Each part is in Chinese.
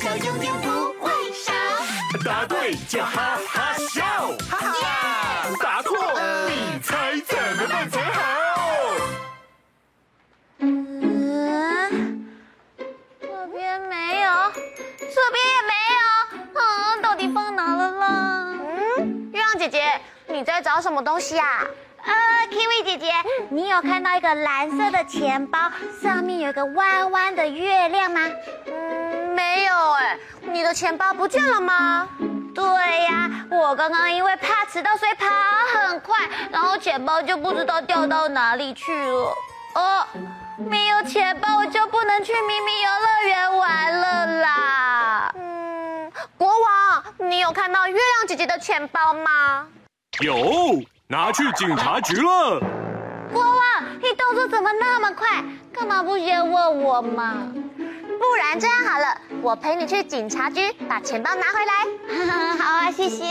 笑永远不会少。答对就哈哈笑，哈哈哈！答错，你猜怎么办才好？嗯，这边没有，这边也没有，啊，到底放哪了啦？嗯，月亮姐姐，你在找什么东西啊？呃，Kiwi 姐姐，你有看到一个蓝色的钱包，上面有一个弯弯的月亮吗？嗯，没有哎，你的钱包不见了吗？对呀，我刚刚因为怕迟到，所以跑很快，然后钱包就不知道掉到哪里去了。哦，没有钱包，我就不能去咪咪游乐园玩了啦。嗯，国王，你有看到月亮姐姐的钱包吗？有，拿去警察局了。国王，你动作怎么那么快？干嘛不先问我嘛？不然这样好了，我陪你去警察局把钱包拿回来。好啊，谢谢。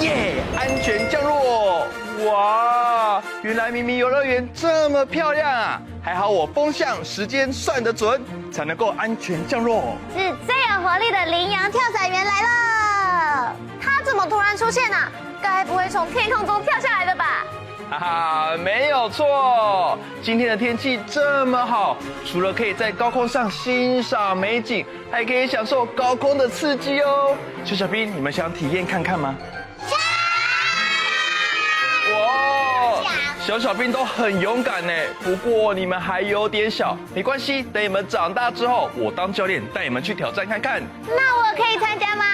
耶，yeah, 安全降落！哇，原来明明游乐园这么漂亮啊！还好我风向、时间算得准，才能够安全降落。是最有活力的羚羊跳伞员来了。他怎么突然出现啊？该不会从天空中跳下来的吧？哈哈，没有错。今天的天气这么好，除了可以在高空上欣赏美景，还可以享受高空的刺激哦。小小兵，你们想体验看看吗？哇，小小兵都很勇敢呢。不过你们还有点小，没关系。等你们长大之后，我当教练带你们去挑战看看。那我可以参加吗？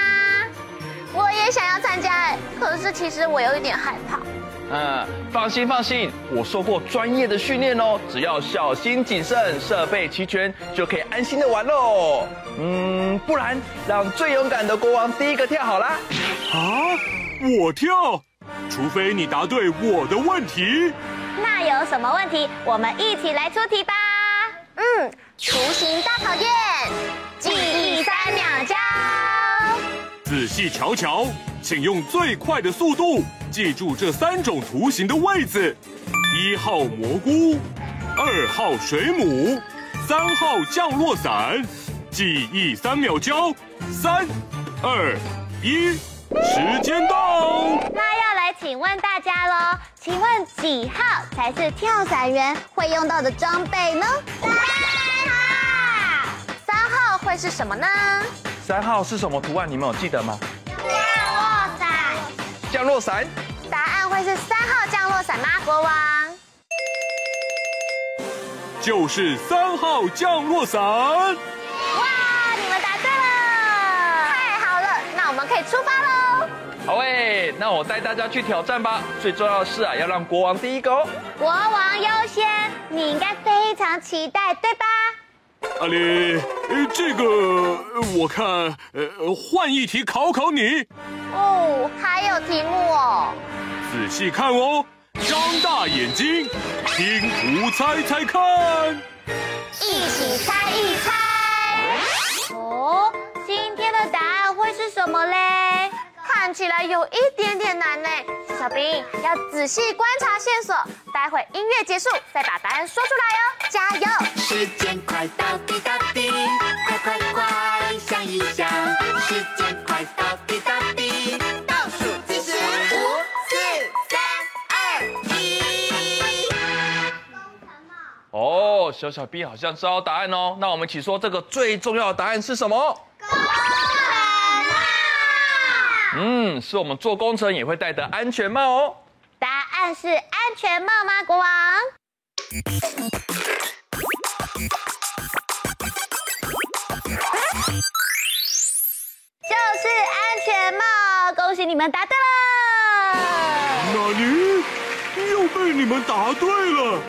我也想要参加哎，可是其实我有一点害怕。嗯，放心放心，我受过专业的训练哦，只要小心谨慎，设备齐全，就可以安心的玩喽。嗯，不然让最勇敢的国王第一个跳好啦。啊，我跳？除非你答对我的问题。那有什么问题？我们一起来出题吧。嗯，图细瞧瞧，请用最快的速度记住这三种图形的位置：一号蘑菇，二号水母，三号降落伞。记忆三秒交，三、二、一，时间到。那要来请问大家喽，请问几号才是跳伞员会用到的装备呢？三号。三号会是什么呢？三号是什么图案？你们有记得吗？降落伞。答案会是三号降落伞吗？国王。就是三号降落伞。哇，你们答对了！太好了，那我们可以出发喽。好诶，那我带大家去挑战吧。最重要的是啊，要让国王第一个哦。国王优先，你应该非常期待，对吧？阿里，呃，这个我看，呃，换一题考考你。哦，还有题目哦。仔细看哦，张大眼睛，听图猜猜看。一起猜一猜。哦，今天的答案会是什么嘞？看起来有一点点难呢。小兵要仔细观察线索，待会音乐结束再把答案说出来哦，加油！时间快到滴答滴，小小 B 好像知道答案哦，那我们一起说这个最重要的答案是什么？嗯，是我们做工程也会戴的安全帽哦。答案是安全帽吗，国王？就是安全帽，恭喜你们答对了。哪里？又被你们答对了。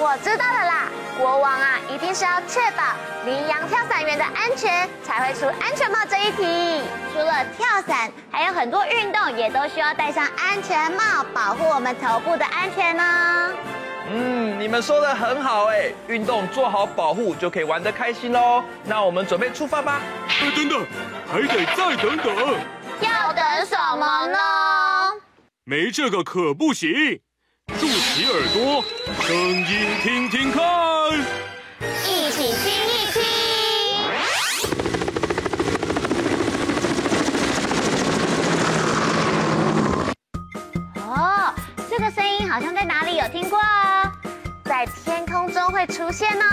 我知道了啦，国王啊，一定是要确保羚羊跳伞员的安全，才会出安全帽这一题。除了跳伞，还有很多运动也都需要戴上安全帽，保护我们头部的安全呢。嗯，你们说的很好哎，运动做好保护就可以玩得开心喽。那我们准备出发吧。哎，等等，还得再等等。要等什么呢？没这个可不行。竖起耳朵，声音听听看。一起听一听。哦，这个声音好像在哪里有听过哦。在天空中会出现哦。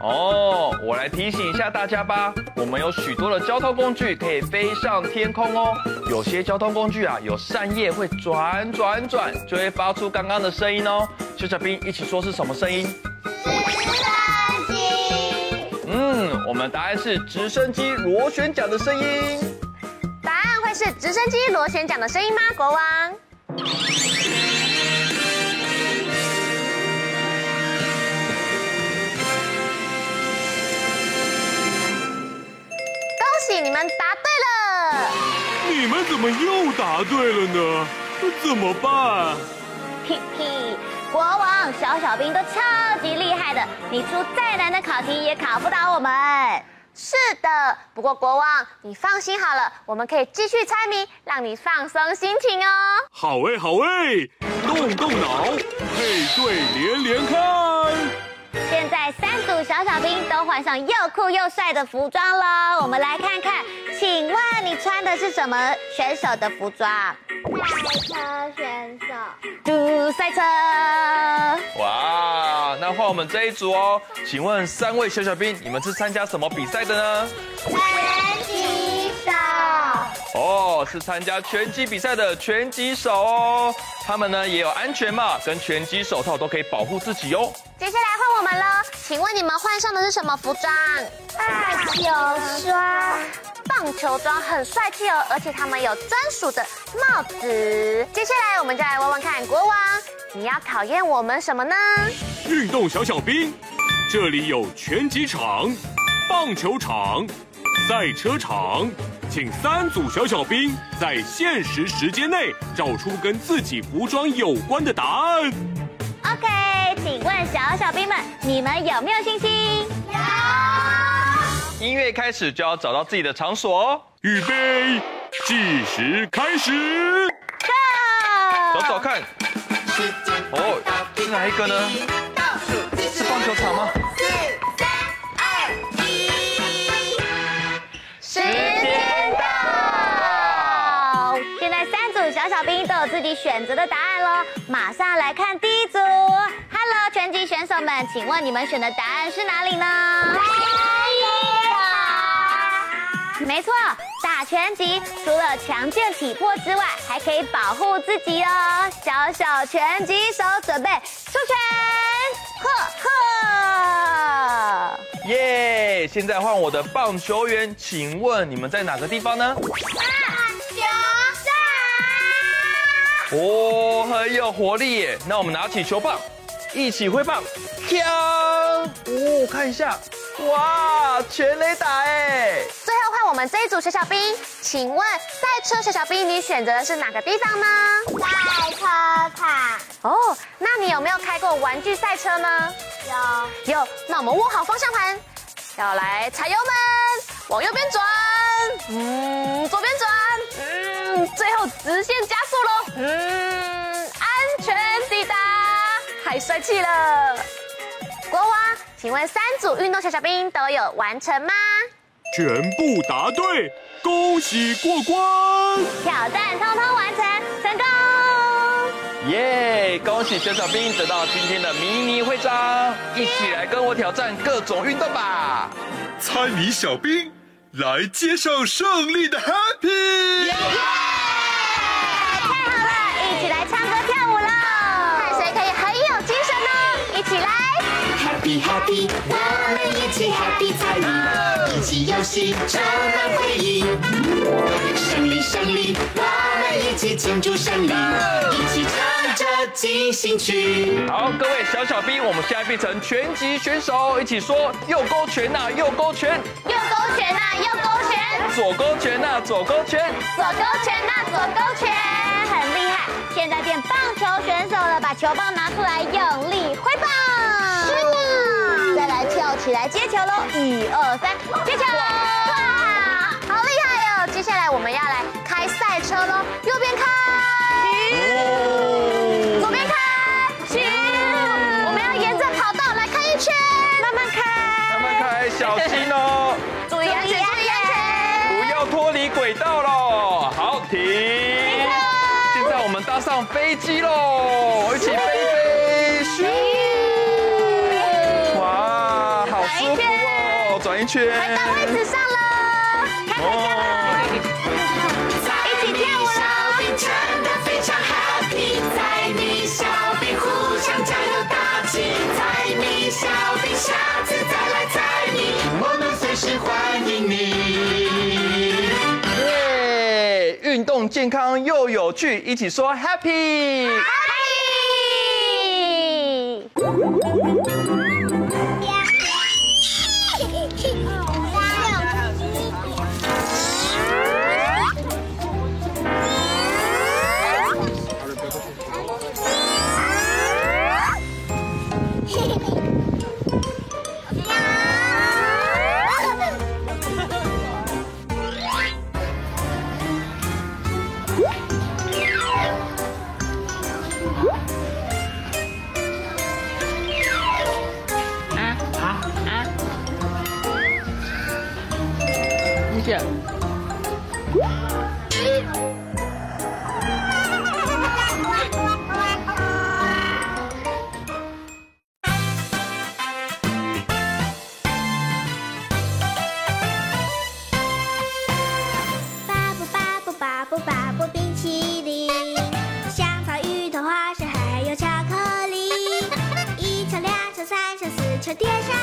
哦，我来提醒一下大家吧。我们有许多的交通工具可以飞上天空哦。有些交通工具啊，有扇叶会转转转，就会发出刚刚的声音哦。小小兵一起说是什么声音？我们答案是直升机螺旋桨的声音。答案会是直升机螺旋桨的声音吗？国王。恭喜你们答对了！你们怎么又答对了呢？怎么办？嘿嘿，国王、小小兵都超级厉害的，你出再难的考题也考不倒我们。是的，不过国王你放心好了，我们可以继续猜谜，让你放松心情哦。好哎，好哎，动动脑，配对连连看。现在三组小小兵都换上又酷又帅的服装了，我们来看看，请问你穿的是什么选手的服装？赛车选手。嘟赛车。哇，那换我们这一组哦，请问三位小小兵，你们是参加什么比赛的呢？拳击手。哦，是参加拳击比赛的拳击手哦，他们呢也有安全帽跟拳击手套，都可以保护自己哦。接下来们了，请问你们换上的是什么服装？棒球装。棒球装很帅气哦，而且他们有专属的帽子。接下来我们就来问问看，国王，你要考验我们什么呢？运动小小兵，这里有拳击场、棒球场、赛车场，请三组小小兵在限时时间内找出跟自己服装有关的答案。请问小小兵们，你们有没有信心？有。音乐开始就要找到自己的场所哦。预备，计时开始。Go！找找看。哦，是哪一个呢？是棒球场吗？四、三、二、一。时间到。现在三组小小兵都有自己选择的答案喽，马上来看第一手们，请问你们选的答案是哪里呢？没错，打拳击除了强健体魄之外，还可以保护自己哦。小小拳击手准备出拳，呵呵。耶！现在换我的棒球员，请问你们在哪个地方呢？棒球场。哦，很有活力耶！那我们拿起球棒。一起挥棒，跳！哦，看一下，哇，全雷打哎！最后换我们这一组小小兵，请问赛车小小兵，你选择的是哪个地方呢？赛车场。哦，那你有没有开过玩具赛车呢？有。有，那我们握好方向盘，要来踩油门，往右边转，嗯，左边转，嗯，最后直线加速喽，嗯。太帅气了！国王，请问三组运动小小兵都有完成吗？全部答对，恭喜过关！挑战通通完成，成功！耶！恭喜小小兵得到今天的迷你徽章，一起来跟我挑战各种运动吧！猜谜小兵来接受胜利的 Happy！Happy，我们一起 Happy 猜谜，一起游戏充满回忆。胜利胜利，我们一起庆祝胜利，一起唱着进行曲。好，各位小小兵，我们现在变成拳击选手，一起说右勾拳呐，右勾拳，右勾拳呐，右勾拳，左勾拳呐，左勾拳，左勾拳呐，左勾拳，很厉害。现在变棒球选手了，把球棒拿出来，用力挥棒。来接球喽！一二三，接球！哇，好厉害哦！接下来我们要来开赛车喽，右边开，哦左边开，停。我们要沿着跑道来开一圈，慢慢开，慢慢开，小心哦，注意安全，注意安全！不要脱离轨道喽。好，停。现在我们搭上飞机喽，转一圈。回到位置上了，开回家了，一起跳舞喽！冰真的非常 happy，在你小兵互相加油打气，在你小兵下次再来我们随时欢迎你。耶！运动健康又有趣，一起说 happy。球、四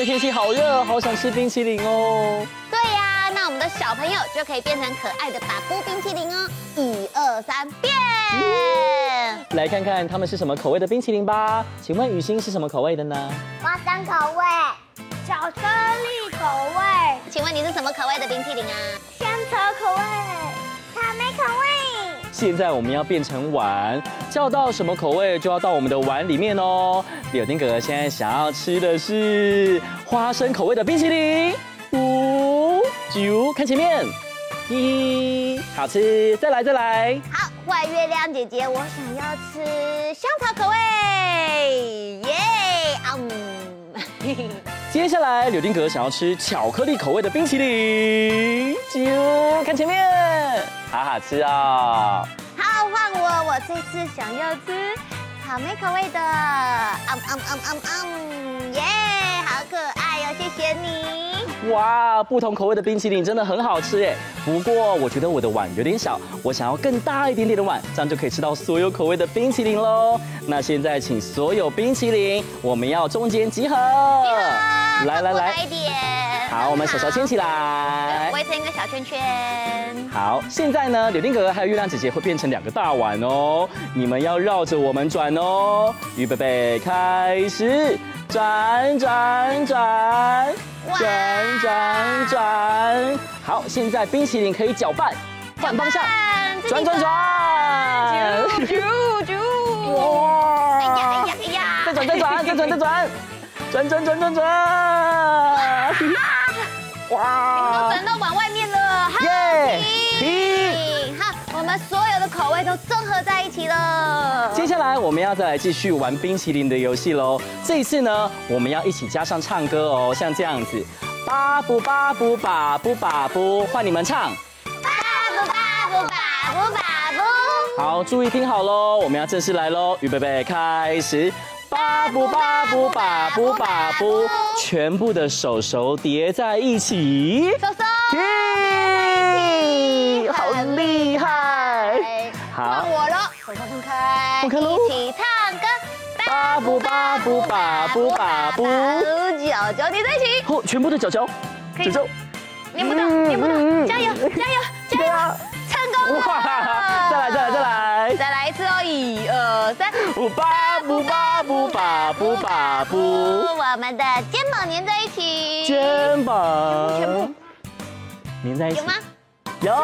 的天气好热，好想吃冰淇淋哦。对呀、那我们的小朋友就可以变成可爱的巴布冰淇淋哦！一二三，变！来看看他们是什么口味的冰淇淋吧。请问雨欣是什么口味的呢？花生口味，巧克力口味，请问你是什么口味的冰淇淋啊？香草口味，草莓口味。现在我们要变成碗，叫到什么口味就要到我们的碗里面哦。柳丁哥哥现在想要吃的是花生口味的冰淇淋。五九，看前面，一，好吃，再来再来。好，坏月亮姐姐，我想要吃香草口味，耶！啊嗯，接下来柳丁格想要吃巧克力口味的冰淇淋。就，看前面，好好吃哦。好，换我，我这次想要吃草莓口味的，嗯嗯嗯嗯嗯，耶！好可谢谢你。哇，不同口味的冰淇淋真的很好吃耶！不过我觉得我的碗有点小，我想要更大一点点的碗，这样就可以吃到所有口味的冰淇淋喽。那现在请所有冰淇淋，我们要中间集合。来来来来，一点。好，我们手手牵起来。围成一个小圈圈。好，现在呢，柳丁哥哥还有月亮姐姐会变成两个大碗哦，你们要绕着我们转哦。预备备，开始，转转转。转转转，好，现在冰淇淋可以搅拌，换方向，转转转，啾啾，哇！哎呀哎呀哎呀！再转再转再转再转，转转转转转，哇！都转到碗外面了，好，耶！口味都综合在一起了。接下来我们要再来继续玩冰淇淋的游戏喽。这一次呢，我们要一起加上唱歌哦，像这样子，巴布巴布巴布巴布，换你们唱。巴布巴布巴布巴布。好，注意听好喽，我们要正式来喽，预备备，开始。巴布巴布巴布巴布，全部的手手叠在一起。手手。我了，手手分开，喽，一起唱歌。巴布巴布巴布巴布，脚脚叠在一起。哦，全部的脚脚，脚脚，念不到，念不到，加油，加油，加油！成功了！再来，再来，再来，再来一次哦！一二三，巴布巴布巴布巴布，我们的肩膀粘在一起，肩膀全部粘在一起，有吗？有，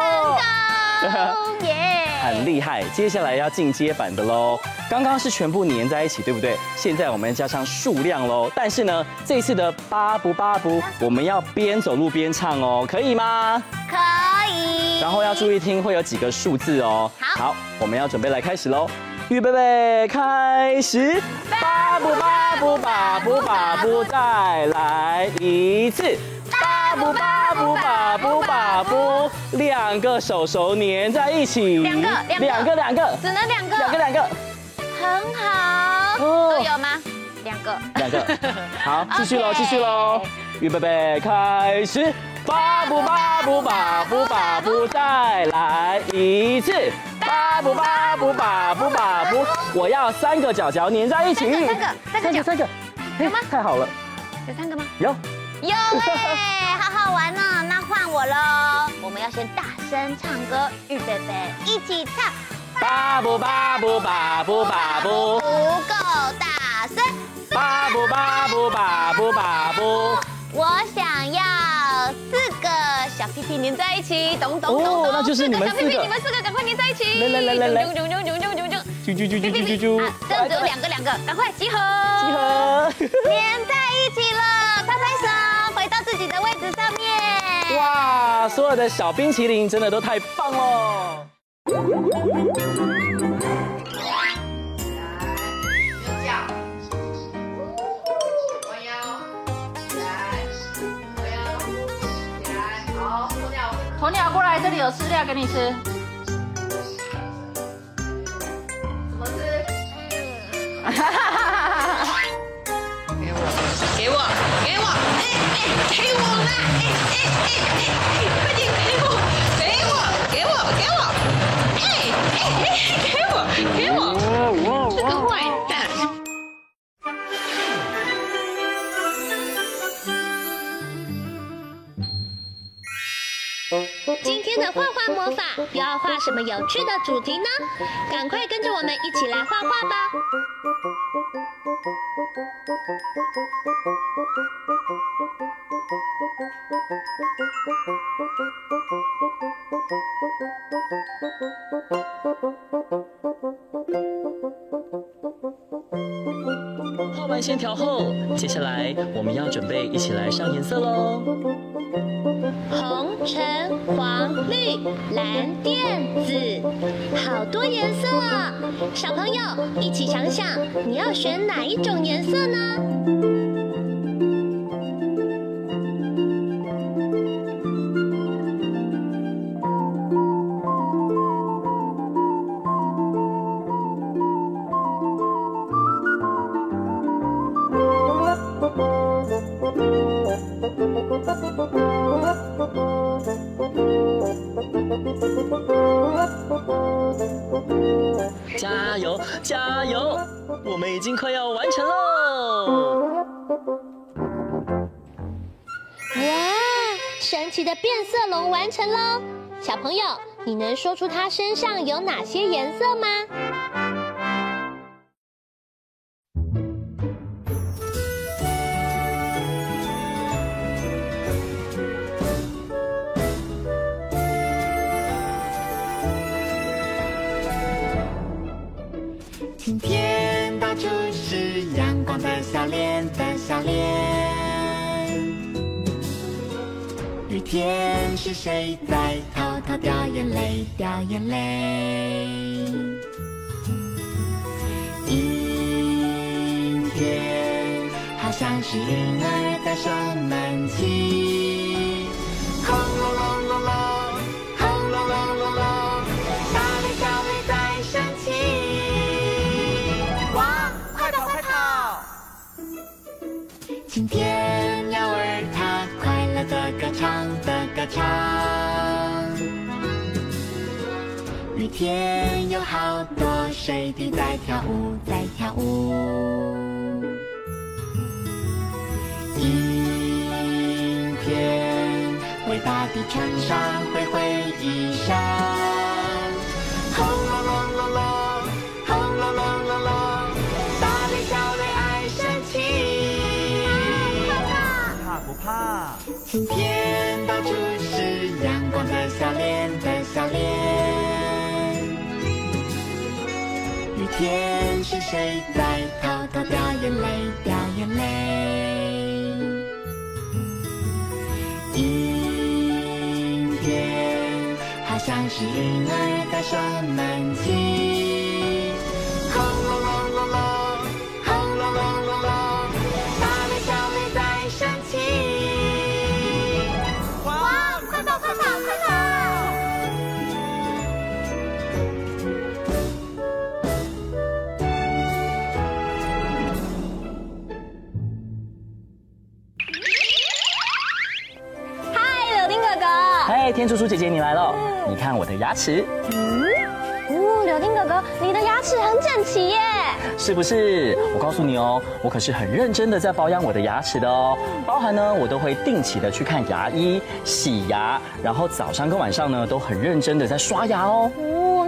耶，很厉害。接下来要进阶版的喽。刚刚是全部粘在一起，对不对？现在我们加上数量喽。但是呢，这次的巴不巴不，我们要边走路边唱哦，可以吗？可以。然后要注意听，会有几个数字哦。好，好，我们要准备来开始喽。预备备，开始。巴不巴不巴不巴不，再来一次。巴布巴布巴布巴布，两个手手粘在一起。两个，两个，两个，只能两个。两个，两个。很好。都有吗？两个。两个。好，继续喽，继续喽。预备备，开始。巴布巴布巴布巴布，再来一次。巴布巴布巴布巴布，我要三个脚脚粘在一起。三个，三个，三个。有吗？太好了。有三个吗？有。有哎，好好玩呢。那换我喽。我们要先大声唱歌，预备备，一起唱。巴布巴布巴布巴布，不够大声。巴布巴布巴布巴布，我想要四个小屁屁粘在一起，咚咚咚咚。哦，那就是你们四个。小屁屁，你们四个赶快粘在一起。来来来来来。啾啾啾啾啾啾啾。啾啾啾啾。啊，这样只有两个两个，赶快集合。集合。粘在一起了，哇，所有的小冰淇淋真的都太棒了。鸵鸟过来，这里有饲料给你吃。怎么吃？哈哈给我啦！哎哎哎哎，快点给我，给我，给我，给我，哎哎哎，给我，给我，这个坏蛋！今天的画画魔法要画什么有趣的主题呢？赶快跟着我们一起来画画吧！画完线条后，接下来我们要准备一起来上颜色喽。红、橙、黄、绿、蓝、靛、子，好多颜色啊！小朋友一起想想，你要选哪一种颜色呢？加油，加油！我们已经快要完成喽！哇，神奇的变色龙完成喽！小朋友，你能说出它身上有哪些颜色吗？到处是阳光的笑脸的笑脸，雨天是谁在偷偷掉眼泪，掉眼泪。阴天，好像是婴儿在生闷气。天鸟儿它快乐的歌唱的歌唱，雨天有好多水滴在跳舞在跳舞，阴天为大地穿上灰灰衣裳。天是谁在偷偷掉眼泪掉眼泪？阴天好像是婴儿在生闷气，姐姐，你来了！你看我的牙齿。嗯，哦，柳丁哥哥，你的牙齿很整齐耶，是不是？我告诉你哦，我可是很认真的在保养我的牙齿的哦，包含呢，我都会定期的去看牙医、洗牙，然后早上跟晚上呢都很认真的在刷牙哦。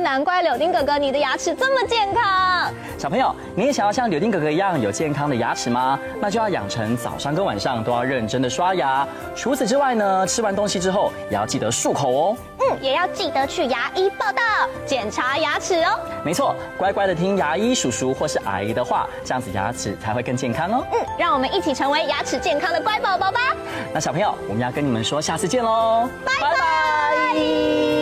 难怪柳丁哥哥，你的牙齿这么健康。小朋友，你也想要像柳丁哥哥一样有健康的牙齿吗？那就要养成早上跟晚上都要认真的刷牙。除此之外呢，吃完东西之后也要记得漱口哦。嗯，也要记得去牙医报到检查牙齿哦。没错，乖乖的听牙医叔叔或是阿姨的话，这样子牙齿才会更健康哦。嗯，让我们一起成为牙齿健康的乖宝宝吧。那小朋友，我们要跟你们说，下次见喽，拜拜。拜拜。